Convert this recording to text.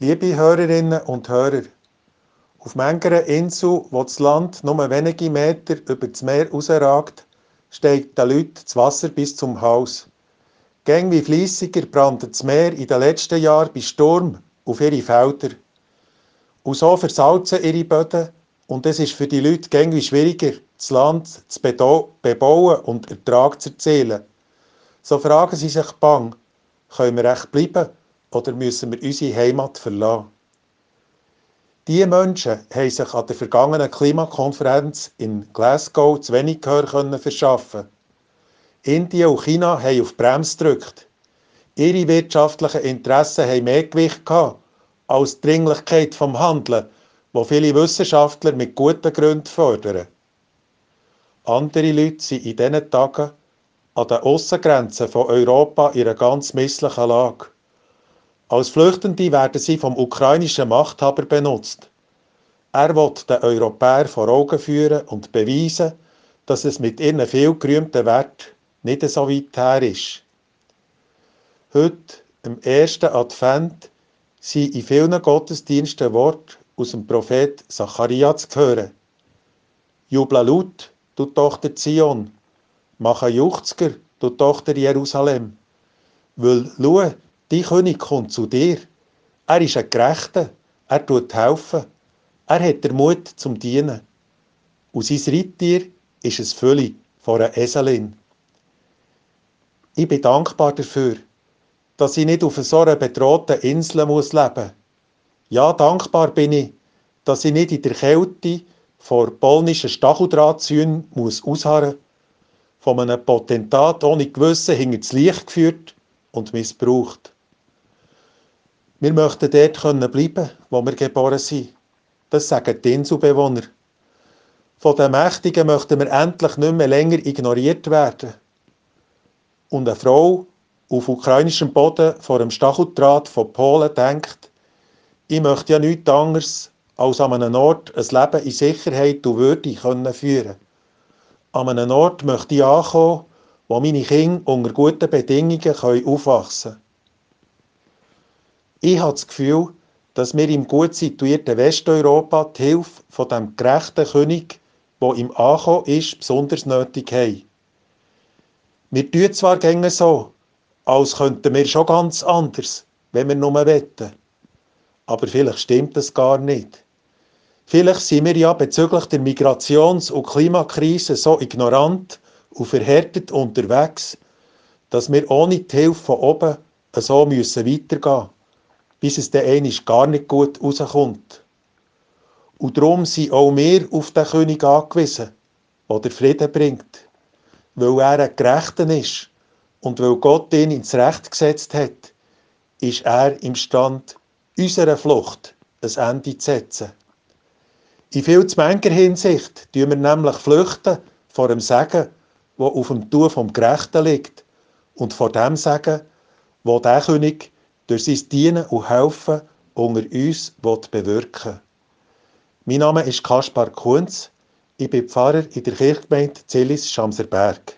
Liebe Hörerinnen und Hörer, auf mancher Insel, wo das Land nur wenige Meter über das Meer rausragt, steigt den Leuten das Wasser bis zum Hals. Gäng wie fließiger brannte das Meer in den letzten Jahren bei Sturm auf ihre Felder. Und so versalzen ihre Böden und es ist für die Leute gäng wie schwieriger, das Land zu bebauen und Ertrag zu erzielen. So fragen sie sich bang, können wir echt bleiben oder müssen wir unsere Heimat verlassen? Diese Menschen haben sich an der vergangenen Klimakonferenz in Glasgow zu wenig Gehör können verschaffen. Indien und China haben auf die Bremse gedrückt. Ihre wirtschaftlichen Interessen haben mehr Gewicht gehabt als die Dringlichkeit vom Handeln, wo viele Wissenschaftler mit guten Gründen fördern. Andere Leute sind in diesen Tagen an den Aussengrenzen von Europa in einer ganz misslichen Lage. Als Flüchtende werden sie vom ukrainischen Machthaber benutzt. Er will den Europäern vor Augen führen und beweisen, dass es mit ihren viel gerühmten Wert nicht so weit her ist. Heute, im ersten Advent, sind in vielen Gottesdiensten Worte aus dem Prophet Zachariah zu hören. Jubla laut, du Tochter Zion, mache Juchzger, du Tochter Jerusalem. Weil, schau, dein König kommt zu dir. Er ist ein Gerechter, er tut helfen. Er hat den Mut zum Dienen. Und sein Reittier ist es Fülle von einer Eselin. Ich bin dankbar dafür, dass ich nicht auf so einer bedrohten Insel leben muss. Ja, dankbar bin ich, dass ich nicht in der Kälte vor polnischen Stacheldrahtzäunen muss ausharren, von einem Potentat ohne Gewissen hinter das Licht geführt und missbraucht. Wir möchten dort können bleiben, wo wir geboren sind. Das sagen die Inselbewohner. Von den Mächtigen möchten wir endlich nicht mehr länger ignoriert werden. Und eine Frau auf ukrainischem Boden vor dem Stacheldraht von Polen denkt, ich möchte ja nichts anderes als an einem Ort ein Leben in Sicherheit und Würde können führen An einem Ort möchte ich ankommen, wo meine Kinder unter guten Bedingungen aufwachsen können. Ich habe das Gefühl, dass wir im gut situierten Westeuropa die Hilfe von dem gerechten König, der im Ankommen ist, besonders nötig haben. Wir tun zwar gängig so, als könnten wir schon ganz anders, wenn wir nur wetten. Aber vielleicht stimmt das gar nicht. Vielleicht sind wir ja bezüglich der Migrations- und Klimakrise so ignorant und verhärtet unterwegs, dass wir ohne die Hilfe von oben so müssen weitergehen bis es dann einmal gar nicht gut rauskommt. Und darum sind auch wir auf den König angewiesen, der den Frieden bringt, weil er ein Gerechter ist und weil Gott ihn ins Recht gesetzt hat, ist er imstand, unserer Flucht ein Ende zu setzen. In viel zu mancher Hinsicht tun wir nämlich flüchten vor dem Segen, wo auf dem Tuch vom Gerechten liegt, und vor dem Segen, wo der König durch sein Dienen und Helfen unter uns bewirken Mein Name ist Kaspar Kunz. Ich bin Pfarrer in der Kirchgemeinde Zillis-Schamserberg.